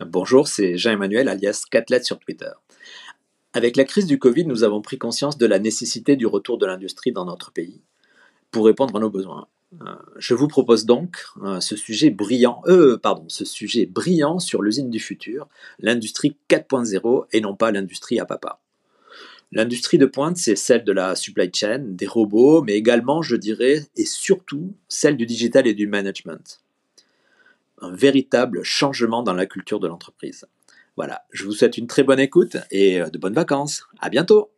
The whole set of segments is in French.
Bonjour, c'est Jean-Emmanuel alias Catlet sur Twitter. Avec la crise du Covid, nous avons pris conscience de la nécessité du retour de l'industrie dans notre pays pour répondre à nos besoins. Euh, je vous propose donc euh, ce sujet brillant, euh, pardon, ce sujet brillant sur l'usine du futur, l'industrie 4.0 et non pas l'industrie à papa. L'industrie de pointe, c'est celle de la supply chain, des robots, mais également, je dirais, et surtout, celle du digital et du management. Un véritable changement dans la culture de l'entreprise. Voilà, je vous souhaite une très bonne écoute et de bonnes vacances. À bientôt!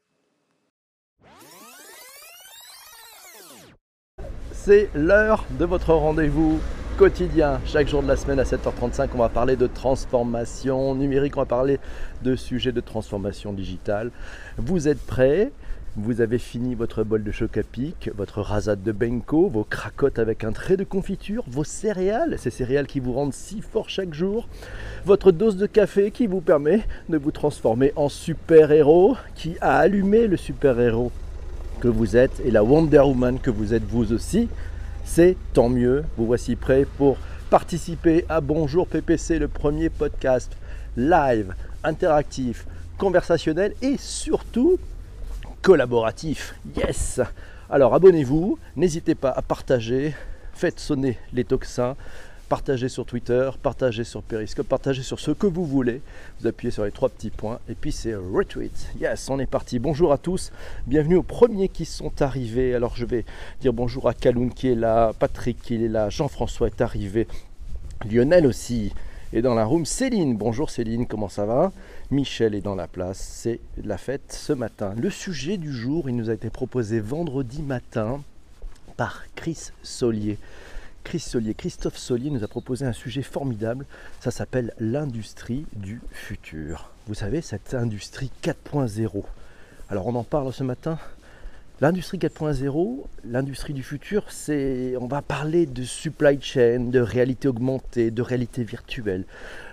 C'est l'heure de votre rendez-vous quotidien. Chaque jour de la semaine à 7h35, on va parler de transformation numérique, on va parler de sujets de transformation digitale. Vous êtes prêts? Vous avez fini votre bol de choc à pic, votre rasade de Benko, vos cracottes avec un trait de confiture, vos céréales, ces céréales qui vous rendent si fort chaque jour, votre dose de café qui vous permet de vous transformer en super-héros, qui a allumé le super-héros que vous êtes et la Wonder Woman que vous êtes vous aussi c'est tant mieux. Vous voici prêts pour participer à Bonjour PPC, le premier podcast live, interactif, conversationnel et surtout collaboratif. Yes Alors abonnez-vous, n'hésitez pas à partager, faites sonner les toxins, partagez sur Twitter, partagez sur Periscope, partagez sur ce que vous voulez. Vous appuyez sur les trois petits points et puis c'est retweet. Yes, on est parti. Bonjour à tous. Bienvenue aux premiers qui sont arrivés. Alors je vais dire bonjour à Kaloun qui est là, Patrick qui est là, Jean-François est arrivé, Lionel aussi est dans la room. Céline, bonjour Céline, comment ça va? Michel est dans la place, c'est la fête ce matin. Le sujet du jour, il nous a été proposé vendredi matin par Chris Solier. Chris Solier, Christophe Solier nous a proposé un sujet formidable. Ça s'appelle l'industrie du futur. Vous savez, cette industrie 4.0. Alors on en parle ce matin L'industrie 4.0, l'industrie du futur, c'est, on va parler de supply chain, de réalité augmentée, de réalité virtuelle,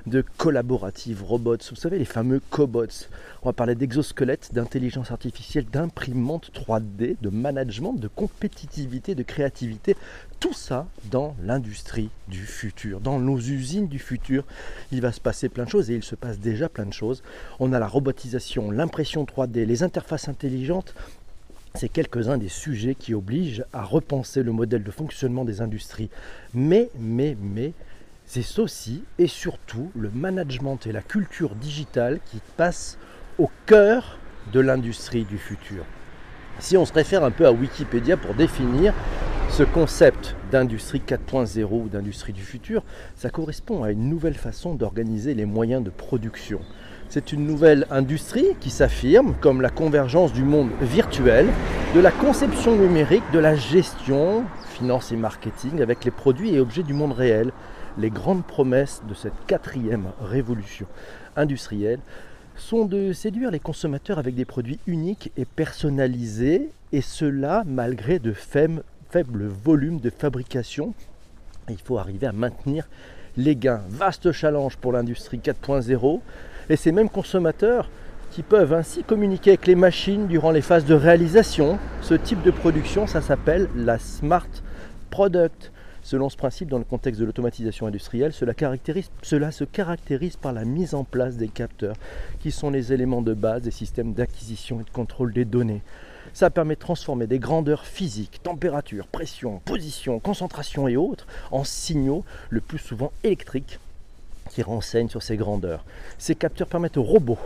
de collaborative, robots, vous savez les fameux cobots. On va parler d'exosquelettes, d'intelligence artificielle, d'imprimantes 3D, de management, de compétitivité, de créativité. Tout ça dans l'industrie du futur, dans nos usines du futur. Il va se passer plein de choses et il se passe déjà plein de choses. On a la robotisation, l'impression 3D, les interfaces intelligentes c'est quelques-uns des sujets qui obligent à repenser le modèle de fonctionnement des industries. Mais, mais, mais, c'est aussi et surtout le management et la culture digitale qui passent au cœur de l'industrie du futur. Si on se réfère un peu à Wikipédia pour définir ce concept d'industrie 4.0 ou d'industrie du futur, ça correspond à une nouvelle façon d'organiser les moyens de production. C'est une nouvelle industrie qui s'affirme comme la convergence du monde virtuel, de la conception numérique, de la gestion, finance et marketing avec les produits et objets du monde réel. Les grandes promesses de cette quatrième révolution industrielle sont de séduire les consommateurs avec des produits uniques et personnalisés, et cela malgré de faibles volumes de fabrication. Il faut arriver à maintenir les gains. Vaste challenge pour l'industrie 4.0 et ces mêmes consommateurs qui peuvent ainsi communiquer avec les machines durant les phases de réalisation. Ce type de production, ça s'appelle la smart product. Selon ce principe, dans le contexte de l'automatisation industrielle, cela, se caractérise par la mise en place des capteurs, qui sont les éléments de base des systèmes d'acquisition et de contrôle des données. Ça permet de transformer des grandeurs physiques, température, pression, position, concentration et autres en signaux, le plus souvent électriques, qui renseignent sur ces grandeurs. Ces capteurs permettent aux robots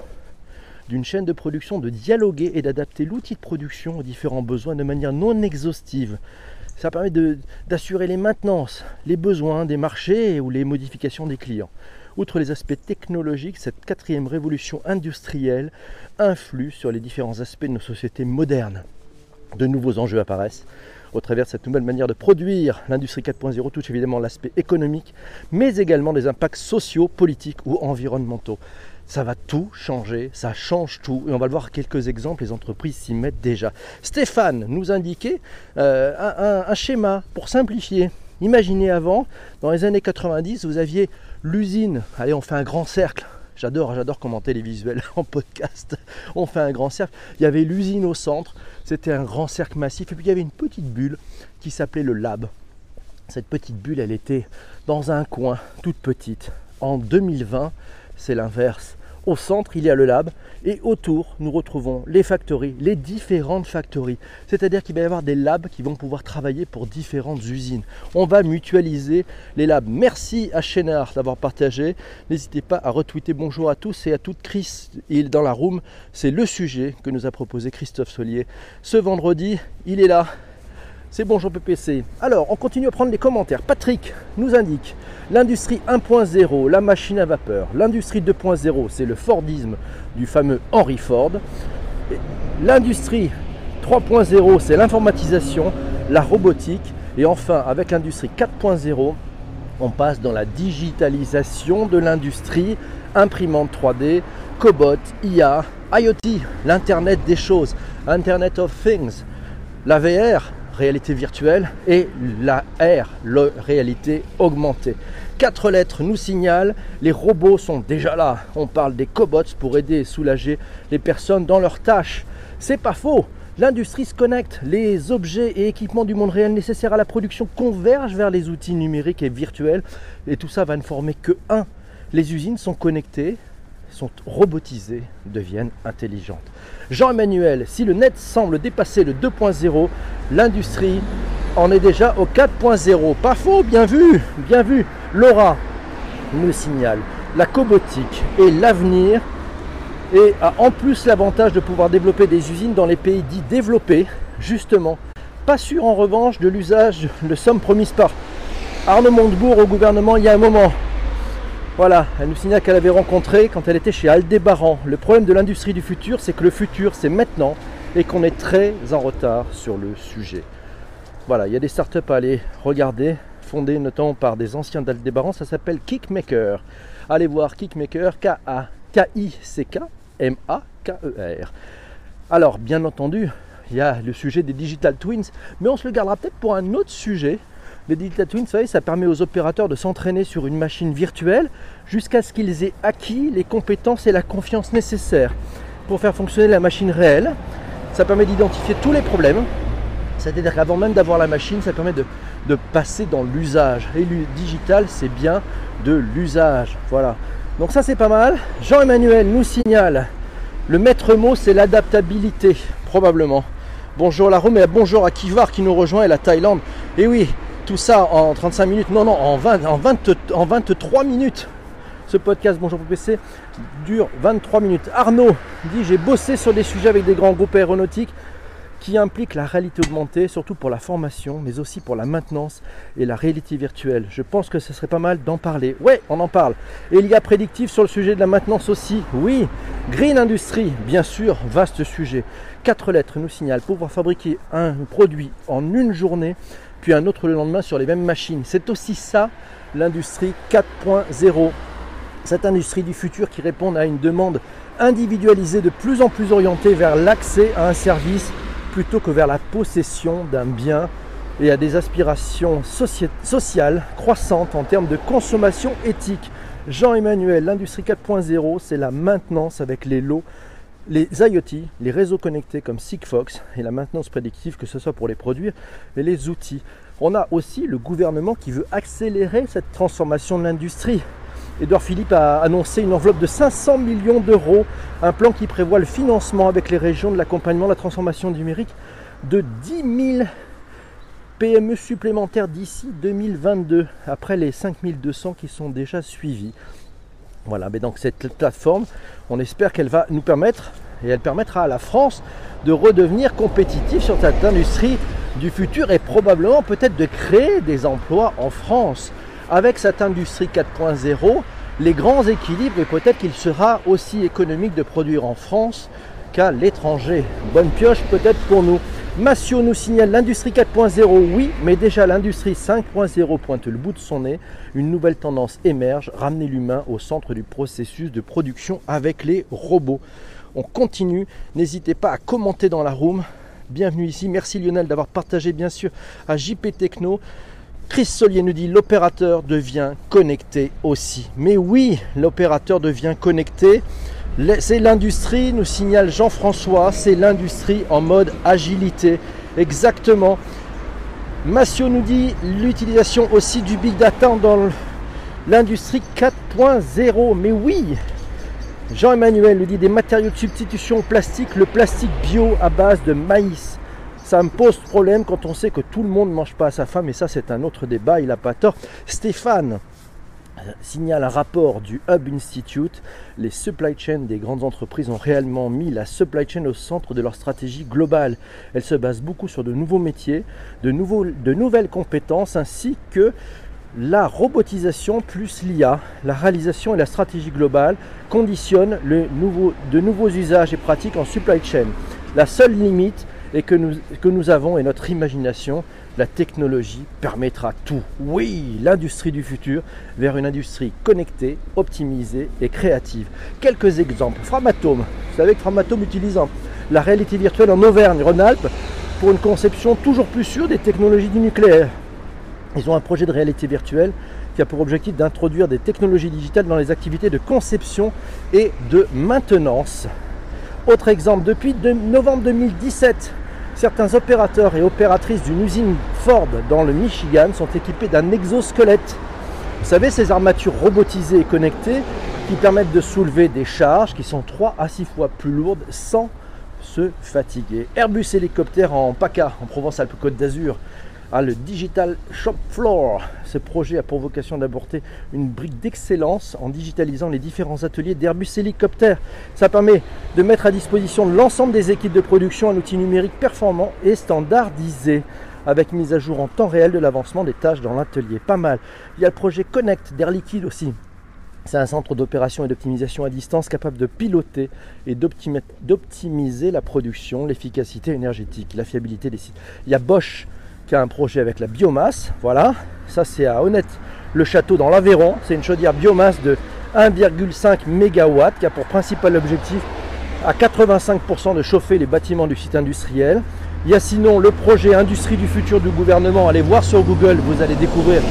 d'une chaîne de production de dialoguer et d'adapter l'outil de production aux différents besoins de manière non exhaustive. Ça permet d'assurer les maintenances, les besoins des marchés ou les modifications des clients. Outre les aspects technologiques, cette quatrième révolution industrielle influe sur les différents aspects de nos sociétés modernes. De nouveaux enjeux apparaissent au travers de cette nouvelle manière de produire. L'industrie 4.0 touche évidemment l'aspect économique, mais également des impacts sociaux, politiques ou environnementaux. Ça va tout changer, ça change tout. Et on va le voir quelques exemples, les entreprises s'y mettent déjà. Stéphane nous indiquait euh, un, un schéma pour simplifier. Imaginez avant, dans les années 90, vous aviez l'usine. Allez, on fait un grand cercle. J'adore, j'adore commenter les visuels en podcast. On fait un grand cercle. Il y avait l'usine au centre. C'était un grand cercle massif. Et puis il y avait une petite bulle qui s'appelait le lab. Cette petite bulle, elle était dans un coin, toute petite. En 2020, c'est l'inverse. Au centre, il y a le lab et autour, nous retrouvons les factories, les différentes factories. C'est-à-dire qu'il va y avoir des labs qui vont pouvoir travailler pour différentes usines. On va mutualiser les labs. Merci à Chénard d'avoir partagé. N'hésitez pas à retweeter bonjour à tous et à toutes. Chris, il dans la room. C'est le sujet que nous a proposé Christophe Solier. Ce vendredi, il est là c'est Bonjour PPC. Alors, on continue à prendre les commentaires. Patrick nous indique l'industrie 1.0, la machine à vapeur. L'industrie 2.0, c'est le Fordisme du fameux Henry Ford. L'industrie 3.0, c'est l'informatisation, la robotique. Et enfin, avec l'industrie 4.0, on passe dans la digitalisation de l'industrie, imprimante 3D, cobot, IA, IoT, l'Internet des choses, Internet of Things, la VR, réalité virtuelle, et la R, la réalité augmentée. Quatre lettres nous signalent, les robots sont déjà là. On parle des cobots pour aider et soulager les personnes dans leurs tâches. C'est pas faux. L'industrie se connecte, les objets et équipements du monde réel nécessaires à la production convergent vers les outils numériques et virtuels, et tout ça va ne former que un. Les usines sont connectées, sont robotisées, deviennent intelligentes. Jean-Emmanuel, si le net semble dépasser le 2.0, l'industrie en est déjà au 4.0. Pas faux, bien vu, bien vu. Laura nous signale, la cobotique est l'avenir et a en plus l'avantage de pouvoir développer des usines dans les pays dits développés, justement. Pas sûr en revanche de l'usage de sommes promises par Arnaud Montebourg au gouvernement il y a un moment. Voilà, elle nous signale qu'elle avait rencontré quand elle était chez Aldébaran. Le problème de l'industrie du futur, c'est que le futur, c'est maintenant et qu'on est très en retard sur le sujet. Voilà, il y a des startups à aller regarder, fondées notamment par des anciens d'Aldébaran. Ça s'appelle Kickmaker. Allez voir Kickmaker, K-A-K-I-C-K-M-A-K-E-R. Alors, bien entendu, il y a le sujet des digital twins, mais on se le gardera peut-être pour un autre sujet. Les Digital Twins, vous savez, ça permet aux opérateurs de s'entraîner sur une machine virtuelle jusqu'à ce qu'ils aient acquis les compétences et la confiance nécessaires pour faire fonctionner la machine réelle. Ça permet d'identifier tous les problèmes. C'est-à-dire qu'avant même d'avoir la machine, ça permet de, passer dans l'usage. Et le digital, c'est bien de l'usage. Voilà. Donc ça, c'est pas mal. Jean-Emmanuel nous signale le maître mot, c'est l'adaptabilité, probablement. Bonjour la Rome et bonjour à Kivar qui nous rejoint et la Thaïlande. Et oui, tout ça en 35 minutes, non, non, en, 20, en, 20, en 23 minutes. Ce podcast Bonjour PPC dure 23 minutes. Arnaud dit J'ai bossé sur des sujets avec des grands groupes aéronautiques qui impliquent la réalité augmentée, surtout pour la formation, mais aussi pour la maintenance et la réalité virtuelle. Je pense que ce serait pas mal d'en parler. Ouais, on en parle. Et il y a prédictif sur le sujet de la maintenance aussi. Oui, Green Industry, bien sûr, vaste sujet. Quatre lettres nous signalent pouvoir fabriquer un produit en une journée puis un autre le lendemain sur les mêmes machines. C'est aussi ça l'industrie 4.0. Cette industrie du futur qui répond à une demande individualisée de plus en plus orientée vers l'accès à un service plutôt que vers la possession d'un bien et à des aspirations sociales croissantes en termes de consommation éthique. Jean-Emmanuel, l'industrie 4.0, c'est la maintenance avec les lots les IoT, les réseaux connectés comme Sigfox et la maintenance prédictive, que ce soit pour les produire, et les outils. On a aussi le gouvernement qui veut accélérer cette transformation de l'industrie. Edouard Philippe a annoncé une enveloppe de 500 millions d'euros, un plan qui prévoit le financement avec les régions de l'accompagnement de la transformation numérique de 10 000 PME supplémentaires d'ici 2022, après les 5200 qui sont déjà suivis. Voilà, mais donc cette plateforme, on espère qu'elle va nous permettre, et elle permettra à la France de redevenir compétitive sur cette industrie du futur et probablement peut-être de créer des emplois en France. Avec cette industrie 4.0, les grands équilibres et peut-être qu'il sera aussi économique de produire en France qu'à l'étranger. Bonne pioche peut-être pour nous. Massio nous signale l'industrie 4.0, oui, mais déjà l'industrie 5.0 pointe le bout de son nez. Une nouvelle tendance émerge, ramener l'humain au centre du processus de production avec les robots. On continue, n'hésitez pas à commenter dans la room. Bienvenue ici, merci Lionel d'avoir partagé bien sûr à JP Techno. Chris Solier nous dit l'opérateur devient connecté aussi. Mais oui, l'opérateur devient connecté. C'est l'industrie, nous signale Jean-François, c'est l'industrie en mode agilité. Exactement. Massio nous dit l'utilisation aussi du big data dans l'industrie 4.0. Mais oui, Jean-Emmanuel nous dit des matériaux de substitution au plastique, le plastique bio à base de maïs. Ça me pose problème quand on sait que tout le monde ne mange pas à sa faim, mais ça c'est un autre débat, il n'a pas tort. Stéphane signale un rapport du Hub Institute. Les supply chains des grandes entreprises ont réellement mis la supply chain au centre de leur stratégie globale. Elle se base beaucoup sur de nouveaux métiers, de, nouvelles compétences ainsi que la robotisation plus l'IA, la réalisation et la stratégie globale conditionnent le nouveau, de nouveaux usages et pratiques en supply chain. La seule limite est que nous, que nous avons est notre imagination. La technologie permettra tout. Oui, l'industrie du futur vers une industrie connectée, optimisée et créative. Quelques exemples. Framatome. Vous savez que Framatome utilise la réalité virtuelle en Auvergne-Rhône-Alpes pour une conception toujours plus sûre des technologies du nucléaire. Ils ont un projet de réalité virtuelle qui a pour objectif d'introduire des technologies digitales dans les activités de conception et de maintenance. Autre exemple, depuis novembre 2017, certains opérateurs et opératrices d'une usine Ford dans le Michigan sont équipés d'un exosquelette. Vous savez, ces armatures robotisées et connectées qui permettent de soulever des charges qui sont 3 à 6 fois plus lourdes sans se fatiguer. Airbus hélicoptère en PACA, en Provence-Alpes-Côte d'Azur, ah, le Digital Shop Floor. Ce projet a pour vocation d'apporter une brique d'excellence en digitalisant les différents ateliers d'Airbus Hélicoptère. Ça permet de mettre à disposition l'ensemble des équipes de production un outil numérique performant et standardisé avec mise à jour en temps réel de l'avancement des tâches dans l'atelier. Pas mal. Il y a le projet Connect d'Air Liquide aussi. C'est un centre d'opération et d'optimisation à distance capable de piloter et d'optimiser la production, l'efficacité énergétique, la fiabilité des sites. Il y a Bosch qui a un projet avec la biomasse. Voilà, ça c'est à Honnête le château dans l'Aveyron. C'est une chaudière biomasse de 1,5 MW qui a pour principal objectif à 85% de chauffer les bâtiments du site industriel. Il y a sinon le projet Industrie du futur du gouvernement. Allez voir sur Google, vous allez découvrir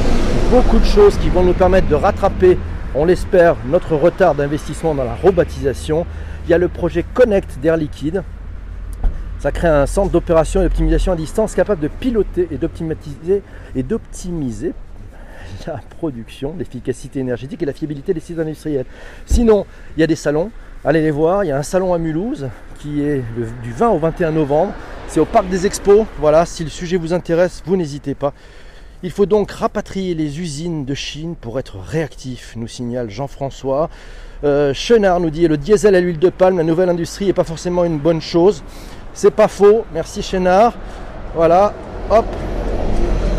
beaucoup de choses qui vont nous permettre de rattraper, on l'espère, notre retard d'investissement dans la robotisation. Il y a le projet Connect d'Air Liquide ça crée un centre d'opération et d'optimisation à distance capable de piloter et d'optimiser et d'optimiser la production, l'efficacité énergétique et la fiabilité des sites industriels. Sinon, il y a des salons, allez les voir, il y a un salon à Mulhouse qui est du 20 au 21 novembre. C'est au parc des expos. Voilà, si le sujet vous intéresse, vous n'hésitez pas. Il faut donc rapatrier les usines de Chine pour être réactif, nous signale Jean-François. Euh, Chenard nous dit le diesel à l'huile de palme, la nouvelle industrie n'est pas forcément une bonne chose. C'est pas faux. Merci Chénard. Voilà. Hop.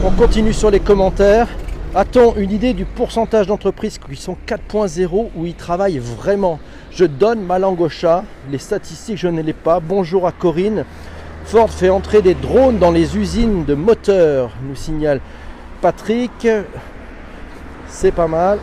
On continue sur les commentaires. A-t-on une idée du pourcentage d'entreprises qui sont 4.0 où ils travaillent vraiment? Je donne ma langue au chat. Les statistiques, je ne les pas. Bonjour à Corinne. Ford fait entrer des drones dans les usines de moteurs, nous signale Patrick. C'est pas mal.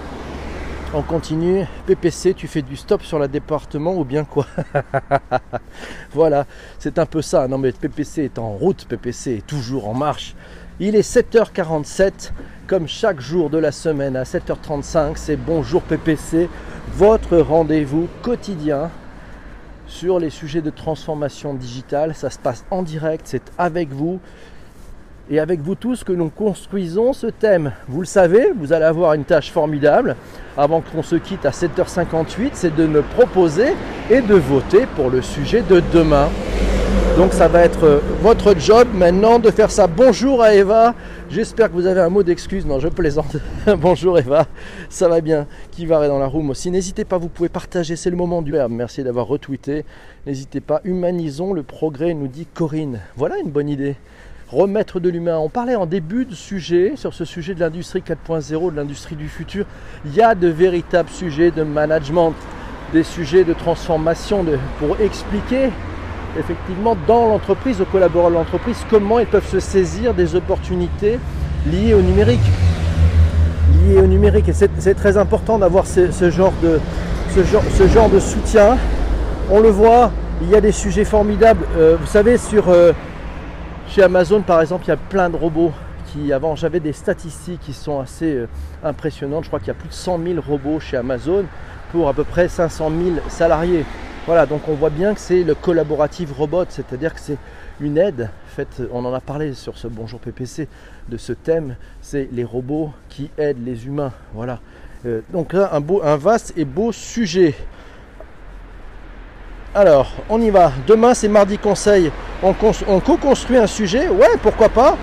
On continue. PPC, tu fais du stop sur la département ou bien quoi? Voilà, c'est un peu ça. Non mais PPC est en route, PPC est toujours en marche. Il est 7h47, comme chaque jour de la semaine à 7h35, c'est Bonjour PPC, votre rendez-vous quotidien sur les sujets de transformation digitale. Ça se passe en direct, c'est avec vous et avec vous tous que nous construisons ce thème. Vous le savez, vous allez avoir une tâche formidable avant qu'on se quitte à 7h58, c'est de me proposer et de voter pour le sujet de demain. Donc ça va être euh, votre job maintenant de faire ça. Bonjour à Eva, j'espère que vous avez un mot d'excuse. Non, je plaisante. Bonjour Eva, ça va bien. Qui va dans la room aussi? N'hésitez pas, vous pouvez partager, c'est le moment du verbe. Merci d'avoir retweeté. N'hésitez pas, humanisons le progrès, nous dit Corinne. Voilà une bonne idée remettre de l'humain. On parlait en début de sujet, sur ce sujet de l'industrie 4.0, de l'industrie du futur. Il y a de véritables sujets de management, des sujets de transformation pour expliquer effectivement dans l'entreprise, aux collaborateurs de l'entreprise, comment ils peuvent se saisir des opportunités liées au numérique. Liées au numérique. C'est très important d'avoir ce, genre de, ce, genre, de soutien. On le voit, il y a des sujets formidables. Euh, vous savez, sur... Euh, chez Amazon, par exemple, il y a plein de robots qui, avant, j'avais des statistiques qui sont assez euh, impressionnantes. Je crois qu'il y a plus de 100 000 robots chez Amazon pour à peu près 500 000 salariés. Voilà, donc on voit bien que c'est le collaborative robot, c'est-à-dire que c'est une aide faite, on en a parlé sur ce Bonjour PPC, de ce thème, c'est les robots qui aident les humains. Voilà. Euh, donc là, un, beau, un vaste et beau sujet. Alors, on y va. Demain, c'est mardi conseil. On, on co-construit un sujet. Ouais, pourquoi pas.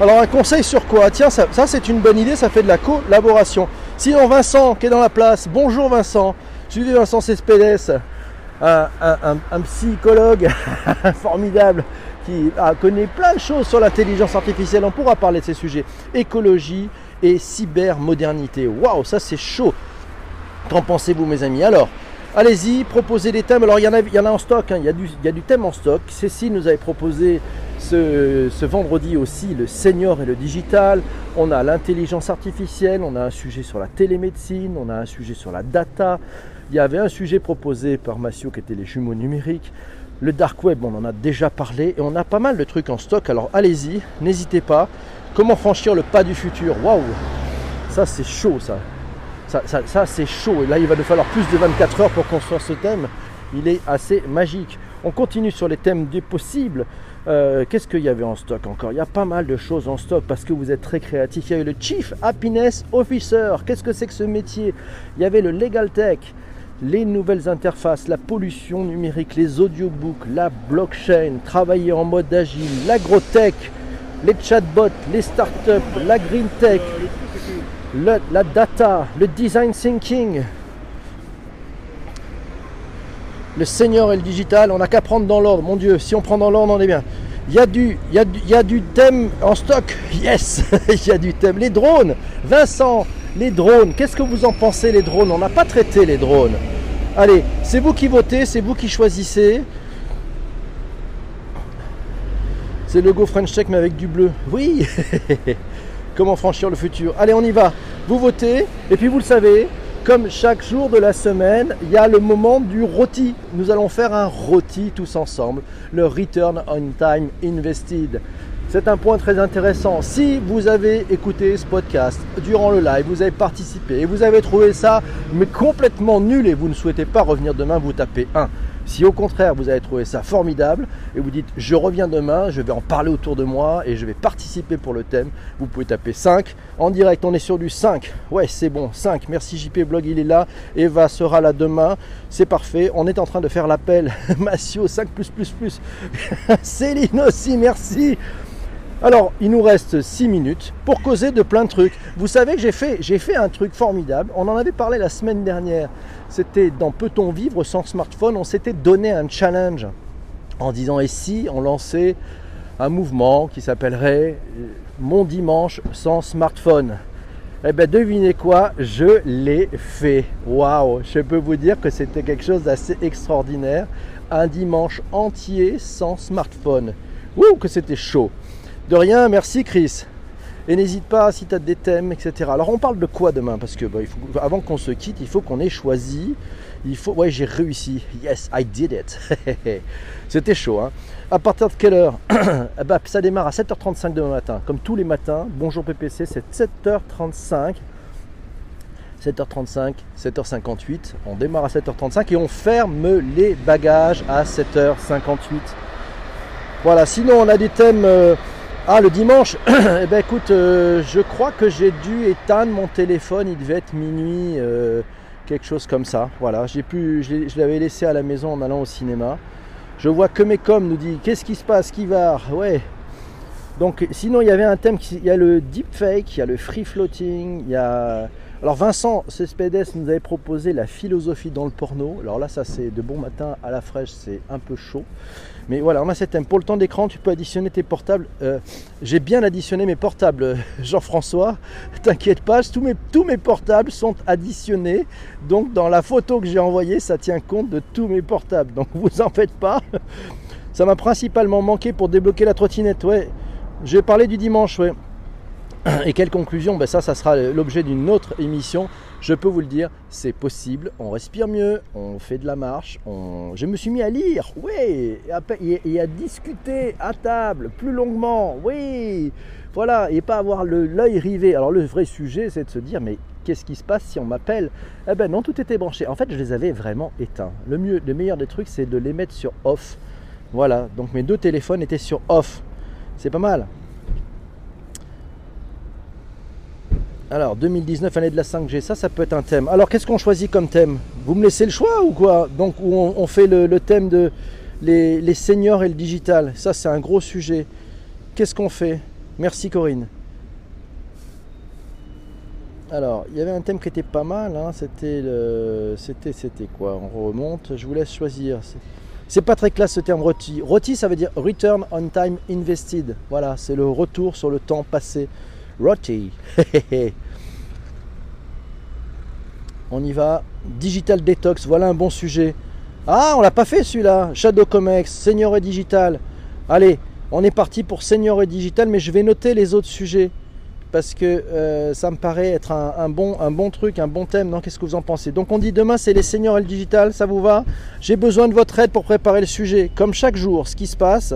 Alors, un conseil sur quoi? Tiens, ça, c'est une bonne idée, ça fait de la collaboration. Sinon, Vincent, qui est dans la place. Bonjour Vincent. Suivez Vincent Cespedes, un, psychologue formidable qui connaît plein de choses sur l'intelligence artificielle. On pourra parler de ces sujets. Écologie et cybermodernité. Waouh, ça c'est chaud. Qu'en pensez-vous, mes amis? Alors, Allez-y, proposez des thèmes. Alors il y en a, en stock, hein. il, y a du, il, y a du, thème en stock. Cécile nous avait proposé ce, ce, vendredi aussi le senior et le digital. On a l'intelligence artificielle, on a un sujet sur la télémédecine, on a un sujet sur la data. Il y avait un sujet proposé par Massio qui était les jumeaux numériques. Le dark web, on en a déjà parlé et on a pas mal de trucs en stock. Alors allez-y, n'hésitez pas. Comment franchir le pas du futur? Waouh Ça c'est chaud ça. Ça, c'est chaud. Et là, il va nous falloir plus de 24 heures pour construire ce thème. Il est assez magique. On continue sur les thèmes des possibles. Euh, qu'est-ce qu'il y avait en stock encore? Il y a pas mal de choses en stock parce que vous êtes très créatif. Il y avait le Chief Happiness Officer. Qu'est-ce que c'est que ce métier? Il y avait le Legal Tech, les nouvelles interfaces, la pollution numérique, les audiobooks, la blockchain, travailler en mode agile, l'agrotech, les chatbots, les startups, la green tech, la data, le design thinking, le senior et le digital, on n'a qu'à prendre dans l'ordre. Mon Dieu, si on prend dans l'ordre, on est bien. Il y, a du, il, y a du, il y a du thème en stock. Yes, il y a du thème. Les drones. Vincent, les drones. Qu'est-ce que vous en pensez, les drones? On n'a pas traité les drones. Allez, c'est vous qui votez, c'est vous qui choisissez. C'est le logo French Tech mais avec du bleu. Oui Comment franchir le futur Allez, on y va. Vous votez. Et puis vous le savez, comme chaque jour de la semaine, il y a le moment du rôti. Nous allons faire un rôti tous ensemble. Le Return on Time Invested. C'est un point très intéressant. Si vous avez écouté ce podcast durant le live, vous avez participé et vous avez trouvé ça complètement nul et vous ne souhaitez pas revenir demain, vous tapez 1. Si au contraire vous avez trouvé ça formidable et vous dites je reviens demain, je vais en parler autour de moi et je vais participer pour le thème, vous pouvez taper 5. En direct, on est sur du 5. Ouais, c'est bon, 5. Merci JP Blog, il est là. Eva sera là demain. C'est parfait. On est en train de faire l'appel. Massio 5 plus plus plus. Céline aussi, merci. Alors, il nous reste 6 minutes pour causer de plein de trucs. Vous savez que j'ai fait, j'ai fait un truc formidable. On en avait parlé la semaine dernière. C'était dans Peut-on vivre sans smartphone On s'était donné un challenge en disant et si on lançait un mouvement qui s'appellerait euh, Mon dimanche sans smartphone? Eh bien, devinez quoi? Je l'ai fait. Waouh Je peux vous dire que c'était quelque chose d'assez extraordinaire. Un dimanche entier sans smartphone. Ouh, que c'était chaud. De rien, merci Chris. Et n'hésite pas si tu as des thèmes, etc. Alors on parle de quoi demain? Parce que bah, faut, avant qu'on se quitte, il faut qu'on ait choisi. Il faut. Ouais, j'ai réussi. Yes, I did it. C'était chaud. Hein à partir de quelle heure? Ben, Ça démarre à 7h35 demain matin. Comme tous les matins. Bonjour PPC, c'est 7h35. 7h35, 7h58. On démarre à 7h35 et on ferme les bagages à 7h58. Voilà, sinon on a des thèmes. Euh, ah, le dimanche Eh ben écoute, euh, je crois que j'ai dû éteindre mon téléphone, il devait être minuit, euh, quelque chose comme ça. Voilà, j'ai pu, je l'avais laissé à la maison en allant au cinéma. Je vois que mes coms nous dit qu'est-ce qui se passe, qui va Ouais. Donc sinon il y avait un thème, il y a le deepfake, il y a le free floating, il y a alors Vincent Cespedes nous avait proposé la philosophie dans le porno. Alors là, ça c'est de bon matin à la fraîche, c'est un peu chaud. Mais voilà, on a cet thème. Pour le temps d'écran, tu peux additionner tes portables. Euh, j'ai bien additionné mes portables, Jean-François. T'inquiète pas, tous mes, tous mes portables sont additionnés. Donc dans la photo que j'ai envoyée, ça tient compte de tous mes portables. Donc vous en faites pas. Ça m'a principalement manqué pour débloquer la trottinette. Ouais, j'ai parlé du dimanche, ouais. Et quelle conclusion? Ben Ça, ça sera l'objet d'une autre émission. Je peux vous le dire, c'est possible. On respire mieux, on fait de la marche. Je me suis mis à lire, oui, et à discuter à table plus longuement, oui. Voilà, et pas avoir l'œil rivé. Alors le vrai sujet, c'est de se dire, mais qu'est-ce qui se passe si on m'appelle? Eh ben non, tout était branché. En fait, je les avais vraiment éteints. Le, mieux, le meilleur des trucs, c'est de les mettre sur off. Voilà, donc mes deux téléphones étaient sur off. C'est pas mal. Alors 2019, année de la 5G, ça, ça peut être un thème. Alors qu'est-ce qu'on choisit comme thème? Vous me laissez le choix ou quoi? Donc on, fait le, thème de les, les seniors et le digital. Ça, c'est un gros sujet. Qu'est-ce qu'on fait? Merci Corinne. Alors, il y avait un thème qui était pas mal. Hein. C'était c'était, quoi? On remonte. Je vous laisse choisir. C'est pas très classe ce terme ROTI. ROTI, ça veut dire Return on Time Invested. Voilà, c'est le retour sur le temps passé. ROTI. on y va. Digital Detox, voilà un bon sujet. Ah, on l'a pas fait celui-là. Shadow Comex, Senior et Digital. Allez, on est parti pour Senior et Digital, mais je vais noter les autres sujets parce que euh, ça me paraît être un, bon truc, un bon thème. Non, qu'est-ce que vous en pensez? Donc on dit demain c'est les seniors et le digital, ça vous va? J'ai besoin de votre aide pour préparer le sujet. Comme chaque jour, ce qui se passe,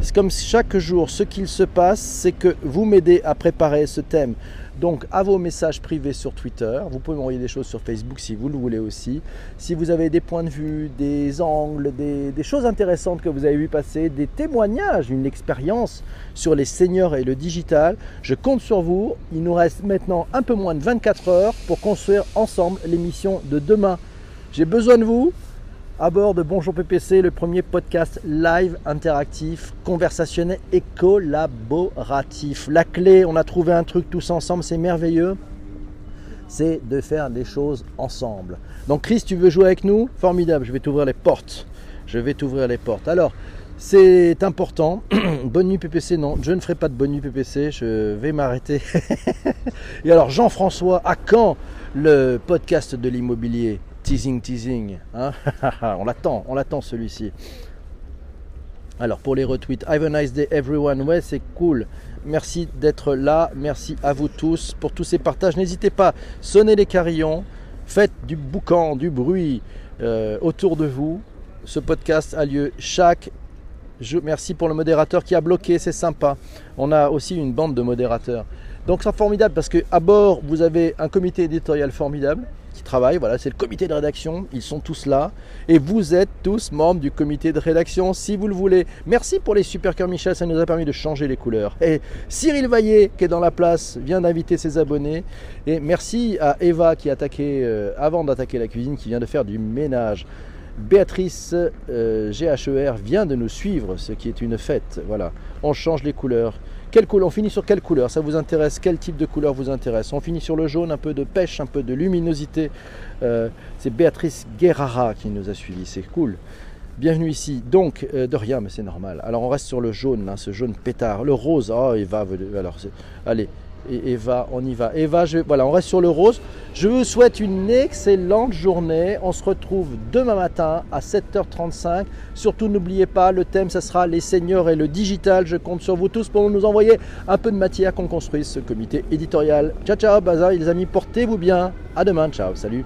c'est comme chaque jour, ce qu'il se passe, c'est que vous m'aidez à préparer ce thème. Donc à vos messages privés sur Twitter, vous pouvez m'envoyer des choses sur Facebook si vous le voulez aussi. Si vous avez des points de vue, des angles, des, choses intéressantes que vous avez vu passer, des témoignages, une expérience sur les seniors et le digital, je compte sur vous. Il nous reste maintenant un peu moins de 24 heures pour construire ensemble l'émission de demain. J'ai besoin de vous à bord de Bonjour PPC, le premier podcast live, interactif, conversationnel et collaboratif. La clé, on a trouvé un truc tous ensemble, c'est merveilleux, c'est de faire les choses ensemble. Donc Chris, tu veux jouer avec nous? Formidable, je vais t'ouvrir les portes. Je vais t'ouvrir les portes. Alors, c'est important. bonne nuit PPC, non, je ne ferai pas de bonne nuit PPC, je vais m'arrêter. et alors, Jean-François, à quand le podcast de l'immobilier? Teasing, teasing. Hein on l'attend, on l'attend celui-ci. Alors pour les retweets, have a nice day everyone. Ouais, c'est cool. Merci d'être là. Merci à vous tous pour tous ces partages. N'hésitez pas, sonnez les carillons, faites du boucan, du bruit euh, autour de vous. Ce podcast a lieu chaque jour. Merci pour le modérateur qui a bloqué, c'est sympa. On a aussi une bande de modérateurs. Donc c'est formidable parce que à bord vous avez un comité éditorial formidable qui travaille. Voilà, c'est le comité de rédaction. Ils sont tous là. Et vous êtes tous membres du comité de rédaction si vous le voulez. Merci pour les super cœurs Michel, ça nous a permis de changer les couleurs. Et Cyril Vaillé, qui est dans la place, vient d'inviter ses abonnés. Et merci à Eva qui a attaqué, euh, avant d'attaquer la cuisine, qui vient de faire du ménage. Béatrice euh, GHER vient de nous suivre, ce qui est une fête. Voilà, on change les couleurs. On finit sur quelle couleur Ça vous intéresse Quel type de couleur vous intéresse On finit sur le jaune, un peu de pêche, un peu de luminosité. Euh, c'est Béatrice Guerrara qui nous a suivis, c'est cool. Bienvenue ici. Donc, euh, de rien, mais c'est normal. Alors, on reste sur le jaune, hein, ce jaune pétard. Le rose, oh, il va. Alors, allez, et Eva, on y va. Eva, voilà, on reste sur le rose. Je vous souhaite une excellente journée. On se retrouve demain matin à 7h35. Surtout, n'oubliez pas, le thème, ce sera les seniors et le digital. Je compte sur vous tous pour nous envoyer un peu de matière qu'on construise ce comité éditorial. Ciao, ciao, bazar, les amis, portez-vous bien. À demain, ciao, salut.